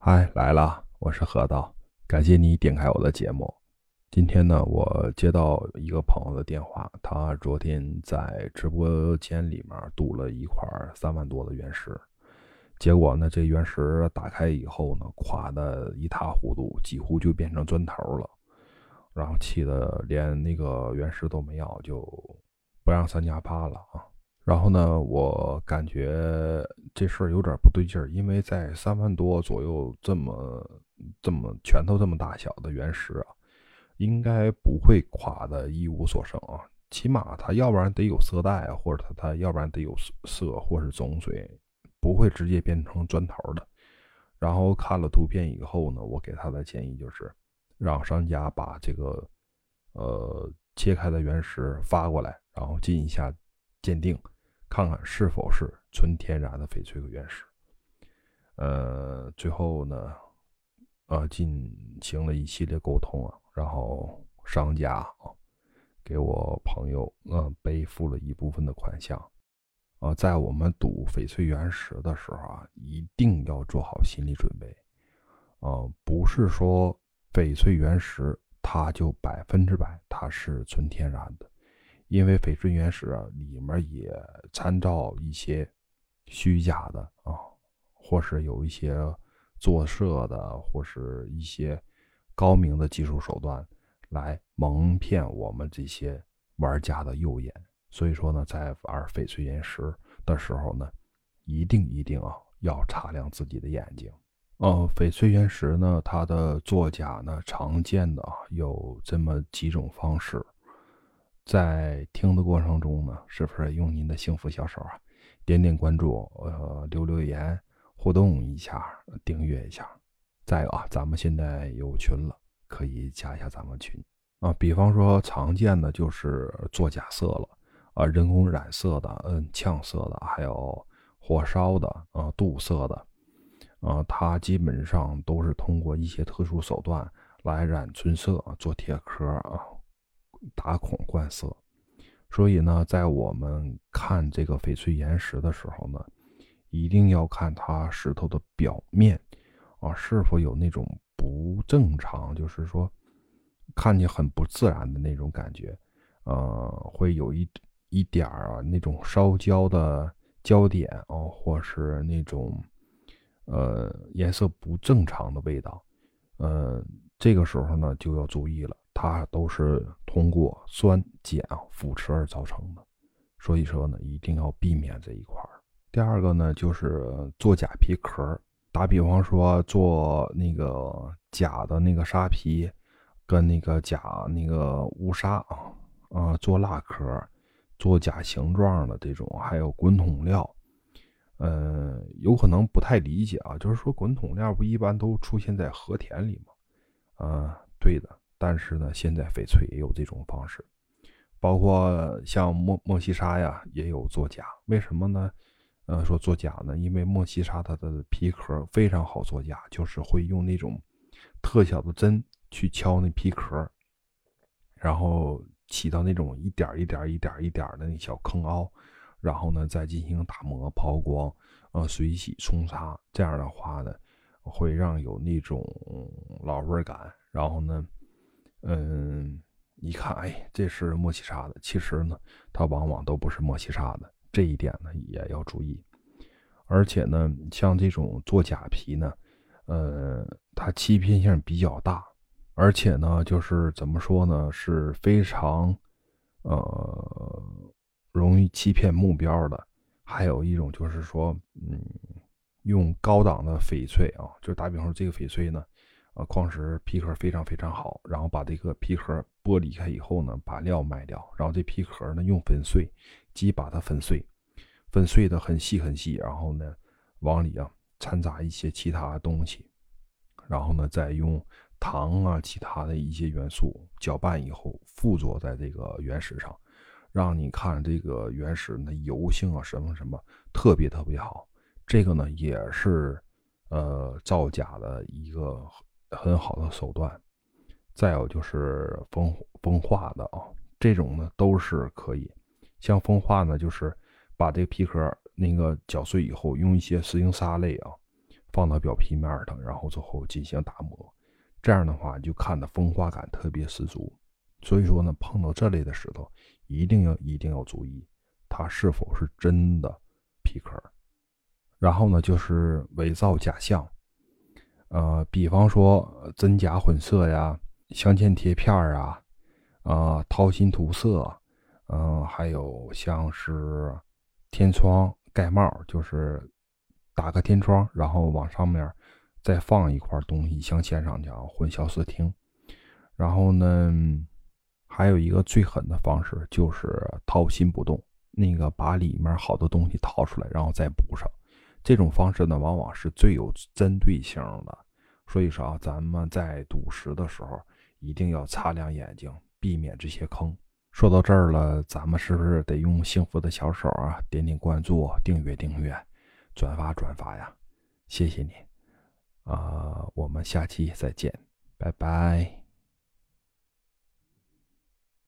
嗨，来了，我是何道，感谢你点开我的节目。今天呢，我接到一个朋友的电话，他昨天在直播间里面赌了一块三万多的原石，结果呢，这原石打开以后呢，垮的一塌糊涂，几乎就变成砖头了，然后气的连那个原石都没要，就不让三家发了啊。然后呢，我感觉这事儿有点不对劲儿，因为在三万多左右这么这么拳头这么大小的原石啊，应该不会垮的一无所剩啊。起码它要不然得有色带啊，或者它它要不然得有色或是种水，不会直接变成砖头的。然后看了图片以后呢，我给他的建议就是让商家把这个呃切开的原石发过来，然后进一下鉴定。看看是否是纯天然的翡翠和原石。呃，最后呢，呃，进行了一系列沟通啊，然后商家啊给我朋友呃背负了一部分的款项。呃，在我们赌翡翠原石的时候啊，一定要做好心理准备。呃，不是说翡翠原石它就百分之百它是纯天然的。因为翡翠原石啊，里面也参照一些虚假的啊，或是有一些做色的，或是一些高明的技术手段来蒙骗我们这些玩家的右眼。所以说呢，在玩翡翠原石的时候呢，一定一定啊要擦亮自己的眼睛。呃，翡翠原石呢，它的作假呢，常见的啊有这么几种方式。在听的过程中呢，是不是用您的幸福小手啊，点点关注，呃，留留言，互动一下，订阅一下。再有啊，咱们现在有群了，可以加一下咱们群啊。比方说常见的就是做假色了啊，人工染色的，嗯，呛色的，还有火烧的，啊，镀色的，啊，它基本上都是通过一些特殊手段来染纯色，做铁壳啊。打孔灌色，所以呢，在我们看这个翡翠岩石的时候呢，一定要看它石头的表面啊，是否有那种不正常，就是说看见很不自然的那种感觉，呃，会有一一点儿啊那种烧焦的焦点哦，或是那种呃颜色不正常的味道，呃，这个时候呢就要注意了。它都是通过酸碱腐蚀而造成的，所以说呢，一定要避免这一块儿。第二个呢，就是做假皮壳。打比方说，做那个假的那个沙皮，跟那个假那个乌沙啊，啊，做蜡壳，做假形状的这种，还有滚筒料。嗯，有可能不太理解啊，就是说滚筒料不一般都出现在和田里吗？嗯，对的。但是呢，现在翡翠也有这种方式，包括像莫莫西沙呀，也有作假。为什么呢？呃，说作假呢？因为莫西沙它的皮壳非常好作假，就是会用那种特小的针去敲那皮壳，然后起到那种一点一点一点一点的那小坑凹，然后呢再进行打磨、抛光、呃水洗、冲擦。这样的话呢，会让有那种老味感。然后呢。嗯，一看，哎，这是莫西沙的。其实呢，它往往都不是莫西沙的，这一点呢也要注意。而且呢，像这种做假皮呢，呃，它欺骗性比较大，而且呢，就是怎么说呢，是非常呃容易欺骗目标的。还有一种就是说，嗯，用高档的翡翠啊，就打比方说这个翡翠呢。啊，矿石皮壳非常非常好，然后把这个皮壳剥离开以后呢，把料卖掉，然后这皮壳呢用粉碎机把它粉碎，粉碎的很细很细，然后呢往里啊掺杂一些其他东西，然后呢再用糖啊其他的一些元素搅拌以后附着在这个原石上，让你看这个原石的油性啊什么什么特别特别好，这个呢也是呃造假的一个。很好的手段，再有就是风风化的啊，这种呢都是可以。像风化呢，就是把这个皮壳那个搅碎以后，用一些石英砂类啊，放到表皮面上，然后之后进行打磨。这样的话就看的风化感特别十足。所以说呢，碰到这类的石头，一定要一定要注意，它是否是真的皮壳。然后呢，就是伪造假象，呃，比方说真假混色呀，镶嵌贴片啊，啊，掏心涂色，嗯，还有像是天窗盖帽，就是打个天窗，然后往上面再放一块东西镶嵌上去啊，混淆视听。然后呢，还有一个最狠的方式就是掏心不动，那个把里面好多东西掏出来，然后再补上。这种方式呢，往往是最有针对性的。所以说啊，咱们在赌石的时候，一定要擦亮眼睛，避免这些坑。说到这儿了，咱们是不是得用幸福的小手啊，点点关注、订阅订阅、转发转发呀？谢谢你，啊，我们下期再见，拜拜。